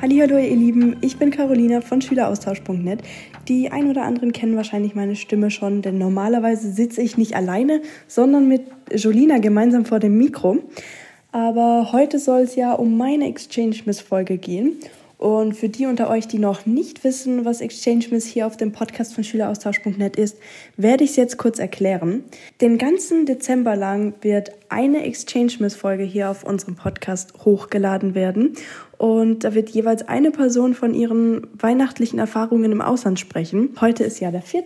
Hallo ihr Lieben, ich bin Carolina von Schüleraustausch.net. Die ein oder anderen kennen wahrscheinlich meine Stimme schon, denn normalerweise sitze ich nicht alleine, sondern mit Jolina gemeinsam vor dem Mikro. Aber heute soll es ja um meine Exchange Miss Folge gehen. Und für die unter euch, die noch nicht wissen, was Exchange Miss hier auf dem Podcast von Schüleraustausch.net ist, werde ich es jetzt kurz erklären. Den ganzen Dezember lang wird eine Exchange Miss Folge hier auf unserem Podcast hochgeladen werden. Und da wird jeweils eine Person von ihren weihnachtlichen Erfahrungen im Ausland sprechen. Heute ist ja der 4.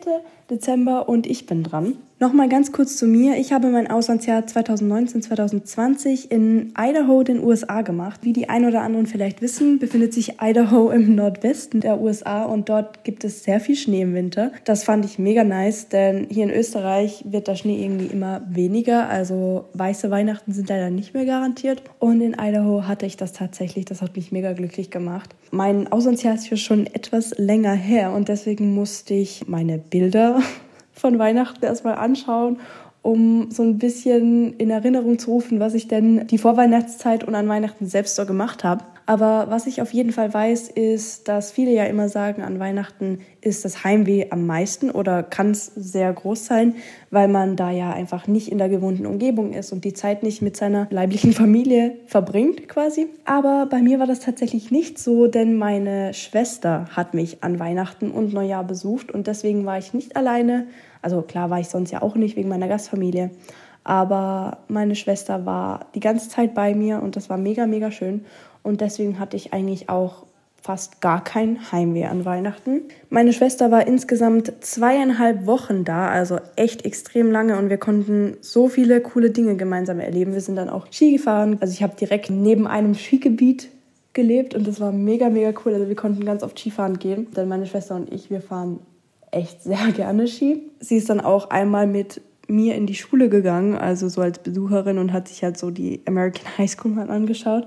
Dezember und ich bin dran. Nochmal ganz kurz zu mir. Ich habe mein Auslandsjahr 2019-2020 in Idaho, den USA, gemacht. Wie die ein oder anderen vielleicht wissen, befindet sich Idaho im Nordwesten der USA und dort gibt es sehr viel Schnee im Winter. Das fand ich mega nice, denn hier in Österreich wird der Schnee irgendwie immer weniger. Also weiße Weihnachten sind leider nicht mehr garantiert. Und in Idaho hatte ich das tatsächlich. Das hat mich mega glücklich gemacht. Mein Auslandsjahr ist hier schon etwas länger her und deswegen musste ich meine Bilder von Weihnachten erstmal anschauen, um so ein bisschen in Erinnerung zu rufen, was ich denn die Vorweihnachtszeit und an Weihnachten selbst so gemacht habe. Aber was ich auf jeden Fall weiß, ist, dass viele ja immer sagen, an Weihnachten ist das Heimweh am meisten oder kann es sehr groß sein, weil man da ja einfach nicht in der gewohnten Umgebung ist und die Zeit nicht mit seiner leiblichen Familie verbringt quasi. Aber bei mir war das tatsächlich nicht so, denn meine Schwester hat mich an Weihnachten und Neujahr besucht und deswegen war ich nicht alleine. Also klar war ich sonst ja auch nicht wegen meiner Gastfamilie. Aber meine Schwester war die ganze Zeit bei mir und das war mega, mega schön. Und deswegen hatte ich eigentlich auch fast gar kein Heimweh an Weihnachten. Meine Schwester war insgesamt zweieinhalb Wochen da, also echt extrem lange und wir konnten so viele coole Dinge gemeinsam erleben. Wir sind dann auch Ski gefahren. Also ich habe direkt neben einem Skigebiet gelebt und das war mega, mega cool. Also wir konnten ganz oft Skifahren gehen. Denn meine Schwester und ich, wir fahren echt sehr gerne Ski. Sie ist dann auch einmal mit mir in die Schule gegangen, also so als Besucherin und hat sich halt so die American High School mal angeschaut.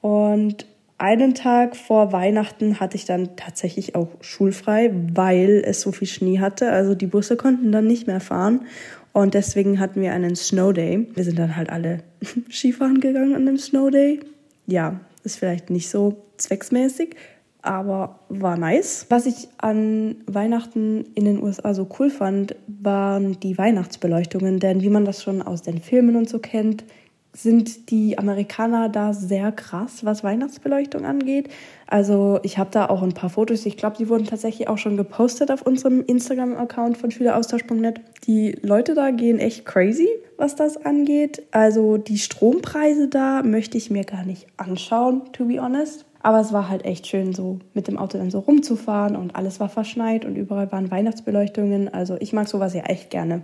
Und einen Tag vor Weihnachten hatte ich dann tatsächlich auch schulfrei, weil es so viel Schnee hatte. Also die Busse konnten dann nicht mehr fahren. Und deswegen hatten wir einen Snow Day. Wir sind dann halt alle Skifahren gegangen an dem Snow Day. Ja, ist vielleicht nicht so zwecksmäßig, aber war nice. Was ich an Weihnachten in den USA so cool fand, waren die Weihnachtsbeleuchtungen. Denn wie man das schon aus den Filmen und so kennt, sind die Amerikaner da sehr krass, was Weihnachtsbeleuchtung angeht. Also ich habe da auch ein paar Fotos. Ich glaube, die wurden tatsächlich auch schon gepostet auf unserem Instagram-Account von schüleraustausch.net. Die Leute da gehen echt crazy, was das angeht. Also die Strompreise da möchte ich mir gar nicht anschauen, to be honest. Aber es war halt echt schön, so mit dem Auto dann so rumzufahren und alles war verschneit und überall waren Weihnachtsbeleuchtungen. Also ich mag sowas ja echt gerne.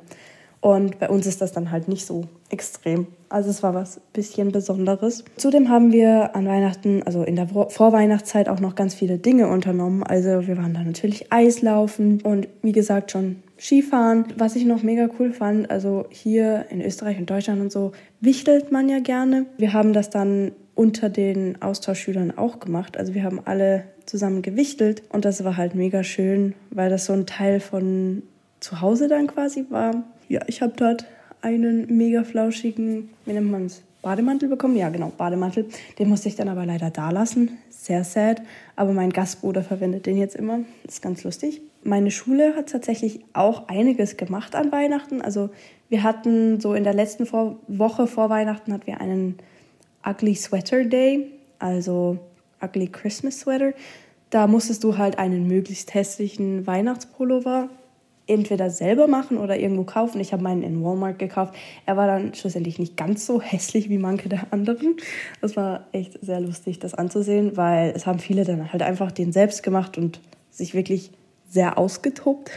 Und bei uns ist das dann halt nicht so extrem. Also es war was bisschen Besonderes. Zudem haben wir an Weihnachten, also in der Vorweihnachtszeit auch noch ganz viele Dinge unternommen. Also wir waren da natürlich Eislaufen und wie gesagt schon Skifahren. Was ich noch mega cool fand, also hier in Österreich und Deutschland und so, wichtelt man ja gerne. Wir haben das dann unter den Austauschschülern auch gemacht. Also wir haben alle zusammen gewichtelt und das war halt mega schön, weil das so ein Teil von zu Hause dann quasi war ja, ich habe dort einen mega flauschigen, wie nennt man es, Bademantel bekommen. Ja, genau, Bademantel. Den musste ich dann aber leider da lassen. Sehr sad. Aber mein Gastbruder verwendet den jetzt immer. Ist ganz lustig. Meine Schule hat tatsächlich auch einiges gemacht an Weihnachten. Also wir hatten so in der letzten vor Woche vor Weihnachten hatten wir einen Ugly Sweater Day, also Ugly Christmas Sweater. Da musstest du halt einen möglichst hässlichen Weihnachtspullover entweder selber machen oder irgendwo kaufen. Ich habe meinen in Walmart gekauft. Er war dann schlussendlich nicht ganz so hässlich wie manche der anderen. Das war echt sehr lustig, das anzusehen, weil es haben viele dann halt einfach den selbst gemacht und sich wirklich sehr ausgetobt.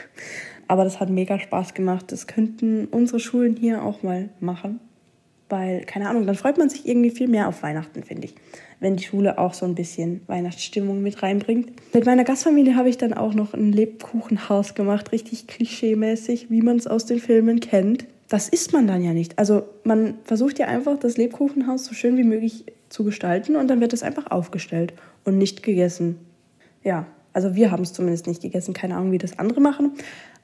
Aber das hat mega Spaß gemacht. Das könnten unsere Schulen hier auch mal machen. Weil, keine Ahnung, dann freut man sich irgendwie viel mehr auf Weihnachten, finde ich. Wenn die Schule auch so ein bisschen Weihnachtsstimmung mit reinbringt. Mit meiner Gastfamilie habe ich dann auch noch ein Lebkuchenhaus gemacht, richtig klischeemäßig, wie man es aus den Filmen kennt. Das isst man dann ja nicht. Also man versucht ja einfach, das Lebkuchenhaus so schön wie möglich zu gestalten und dann wird es einfach aufgestellt und nicht gegessen. Ja, also wir haben es zumindest nicht gegessen. Keine Ahnung, wie das andere machen.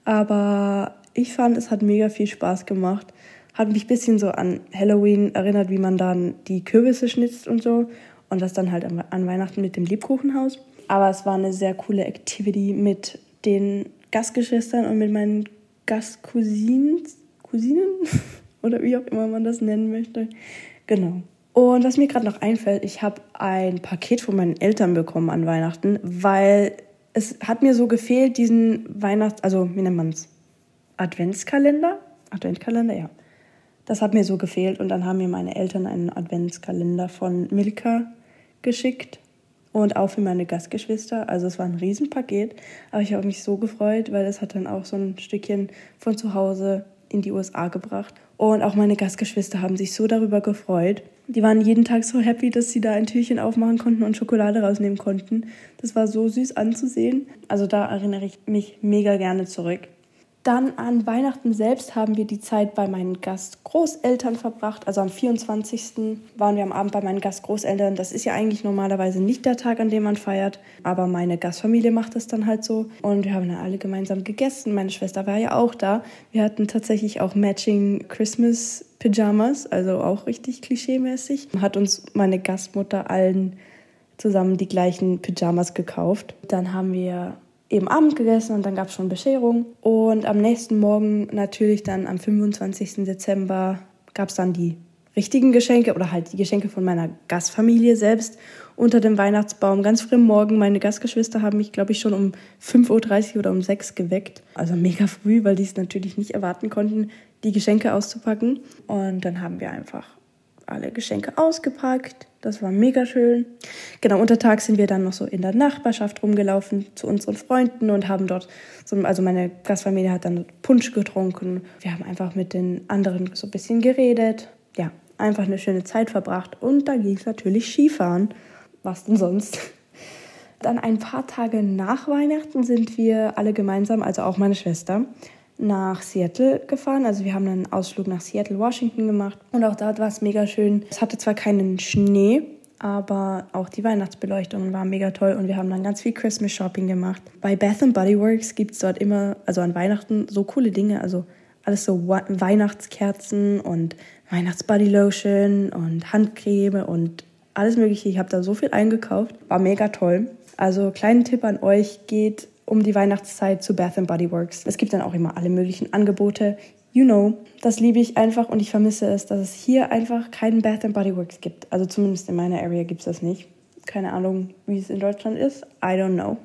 Aber ich fand, es hat mega viel Spaß gemacht. Hat mich ein bisschen so an Halloween erinnert, wie man dann die Kürbisse schnitzt und so. Und das dann halt an Weihnachten mit dem Lebkuchenhaus. Aber es war eine sehr coole Activity mit den Gastgeschwistern und mit meinen Gastcousinen. Cousinen? Oder wie auch immer man das nennen möchte. Genau. Und was mir gerade noch einfällt, ich habe ein Paket von meinen Eltern bekommen an Weihnachten, weil es hat mir so gefehlt, diesen Weihnachts-, also wie nennt man es? Adventskalender? Adventskalender, ja. Das hat mir so gefehlt und dann haben mir meine Eltern einen Adventskalender von Milka geschickt und auch für meine Gastgeschwister. Also es war ein Riesenpaket, aber ich habe mich so gefreut, weil es hat dann auch so ein Stückchen von zu Hause in die USA gebracht. Und auch meine Gastgeschwister haben sich so darüber gefreut. Die waren jeden Tag so happy, dass sie da ein Türchen aufmachen konnten und Schokolade rausnehmen konnten. Das war so süß anzusehen. Also da erinnere ich mich mega gerne zurück. Dann an Weihnachten selbst haben wir die Zeit bei meinen Gastgroßeltern verbracht. Also am 24. waren wir am Abend bei meinen Gastgroßeltern. Das ist ja eigentlich normalerweise nicht der Tag, an dem man feiert. Aber meine Gastfamilie macht das dann halt so. Und wir haben dann alle gemeinsam gegessen. Meine Schwester war ja auch da. Wir hatten tatsächlich auch Matching Christmas Pyjamas, also auch richtig klischeemäßig. Hat uns meine Gastmutter allen zusammen die gleichen Pyjamas gekauft. Dann haben wir eben Abend gegessen und dann gab es schon Bescherung. Und am nächsten Morgen, natürlich dann am 25. Dezember, gab es dann die richtigen Geschenke oder halt die Geschenke von meiner Gastfamilie selbst unter dem Weihnachtsbaum. Ganz früh Morgen, meine Gastgeschwister haben mich, glaube ich, schon um 5.30 Uhr oder um 6 Uhr geweckt. Also mega früh, weil die es natürlich nicht erwarten konnten, die Geschenke auszupacken. Und dann haben wir einfach alle Geschenke ausgepackt. Das war mega schön. Genau, untertags sind wir dann noch so in der Nachbarschaft rumgelaufen zu unseren Freunden und haben dort, so, also meine Gastfamilie hat dann Punsch getrunken. Wir haben einfach mit den anderen so ein bisschen geredet. Ja, einfach eine schöne Zeit verbracht. Und da ging es natürlich Skifahren. Was denn sonst? Dann ein paar Tage nach Weihnachten sind wir alle gemeinsam, also auch meine Schwester, nach Seattle gefahren. Also wir haben einen Ausflug nach Seattle, Washington gemacht. Und auch dort war es mega schön. Es hatte zwar keinen Schnee, aber auch die Weihnachtsbeleuchtung war mega toll und wir haben dann ganz viel Christmas Shopping gemacht. Bei Bath Body Works gibt es dort immer, also an Weihnachten, so coole Dinge. Also alles so Weihnachtskerzen und Weihnachtsbody Lotion und Handcreme und alles Mögliche. Ich habe da so viel eingekauft. War mega toll. Also kleinen Tipp an euch, geht um die Weihnachtszeit zu Bath Body Works. Es gibt dann auch immer alle möglichen Angebote. You know, das liebe ich einfach und ich vermisse es, dass es hier einfach keinen Bath Body Works gibt. Also zumindest in meiner Area gibt es das nicht. Keine Ahnung, wie es in Deutschland ist. I don't know.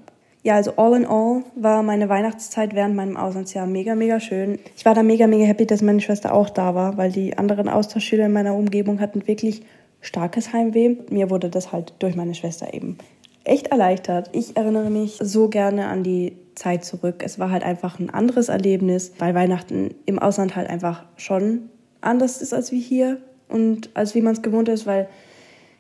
Ja, also all in all war meine Weihnachtszeit während meinem Auslandsjahr mega, mega schön. Ich war da mega, mega happy, dass meine Schwester auch da war, weil die anderen Austauschschüler in meiner Umgebung hatten wirklich starkes Heimweh. Mir wurde das halt durch meine Schwester eben echt erleichtert. Ich erinnere mich so gerne an die Zeit zurück. Es war halt einfach ein anderes Erlebnis, weil Weihnachten im Ausland halt einfach schon anders ist als wie hier und als wie man es gewohnt ist, weil,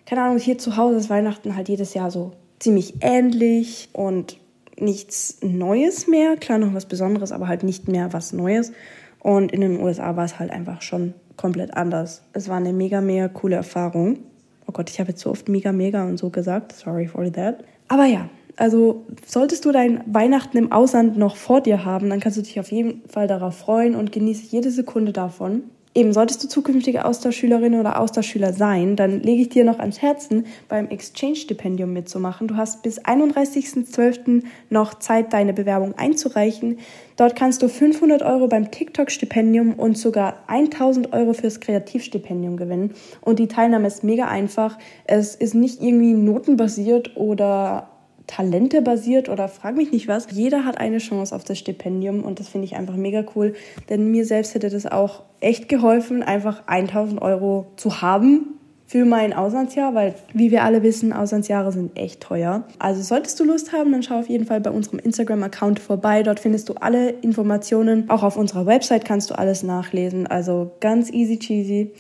keine Ahnung, hier zu Hause ist Weihnachten halt jedes Jahr so ziemlich ähnlich und nichts Neues mehr. Klar, noch was Besonderes, aber halt nicht mehr was Neues. Und in den USA war es halt einfach schon komplett anders. Es war eine mega, mega coole Erfahrung. Oh Gott, ich habe jetzt so oft mega, mega und so gesagt. Sorry for that. Aber ja, also solltest du dein Weihnachten im Ausland noch vor dir haben, dann kannst du dich auf jeden Fall darauf freuen und genieße jede Sekunde davon. Eben, solltest du zukünftige Austauschschülerin oder Austauschschüler sein, dann lege ich dir noch ans Herzen, beim Exchange-Stipendium mitzumachen. Du hast bis 31.12. noch Zeit, deine Bewerbung einzureichen. Dort kannst du 500 Euro beim TikTok-Stipendium und sogar 1000 Euro fürs Kreativstipendium gewinnen. Und die Teilnahme ist mega einfach. Es ist nicht irgendwie notenbasiert oder Talente basiert oder frag mich nicht was. Jeder hat eine Chance auf das Stipendium und das finde ich einfach mega cool, denn mir selbst hätte das auch echt geholfen, einfach 1000 Euro zu haben für mein Auslandsjahr, weil wie wir alle wissen, Auslandsjahre sind echt teuer. Also solltest du Lust haben, dann schau auf jeden Fall bei unserem Instagram-Account vorbei. Dort findest du alle Informationen. Auch auf unserer Website kannst du alles nachlesen. Also ganz easy cheesy.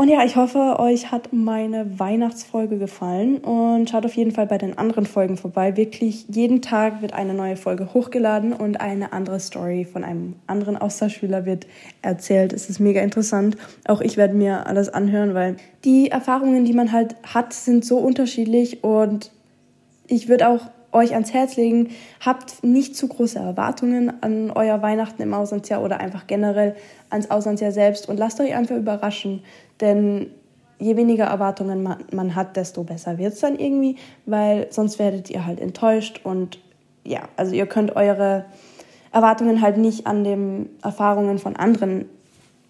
Und ja, ich hoffe, euch hat meine Weihnachtsfolge gefallen und schaut auf jeden Fall bei den anderen Folgen vorbei. Wirklich jeden Tag wird eine neue Folge hochgeladen und eine andere Story von einem anderen Austauschschüler wird erzählt. Es ist mega interessant. Auch ich werde mir alles anhören, weil die Erfahrungen, die man halt hat, sind so unterschiedlich und ich würde auch euch ans Herz legen, habt nicht zu große Erwartungen an euer Weihnachten im Auslandsjahr oder einfach generell ans Auslandsjahr selbst und lasst euch einfach überraschen. Denn je weniger Erwartungen man, man hat, desto besser wird es dann irgendwie, weil sonst werdet ihr halt enttäuscht und ja, also ihr könnt eure Erwartungen halt nicht an den Erfahrungen von anderen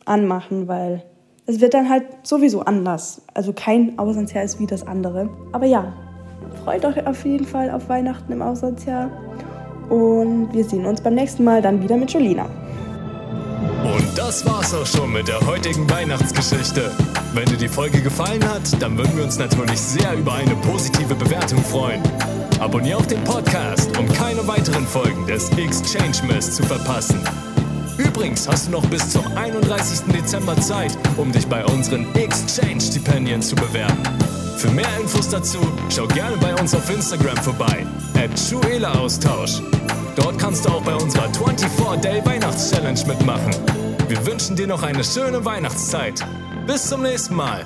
anmachen, weil es wird dann halt sowieso anders. Also kein Auslandsjahr ist wie das andere. Aber ja, freut euch auf jeden Fall auf Weihnachten im Auslandsjahr. Und wir sehen uns beim nächsten Mal dann wieder mit Jolina. Und das war's auch schon mit der heutigen Weihnachtsgeschichte. Wenn dir die Folge gefallen hat, dann würden wir uns natürlich sehr über eine positive Bewertung freuen. Abonnier auch den Podcast, um keine weiteren Folgen des Exchange Mess zu verpassen. Übrigens hast du noch bis zum 31. Dezember Zeit, um dich bei unseren Exchange-Stipendien zu bewerben. Für mehr Infos dazu schau gerne bei uns auf Instagram vorbei, at Austausch. Dort kannst du auch bei unserer 24-Day Weihnachts-Challenge mitmachen. Wir wünschen dir noch eine schöne Weihnachtszeit. Bis zum nächsten Mal.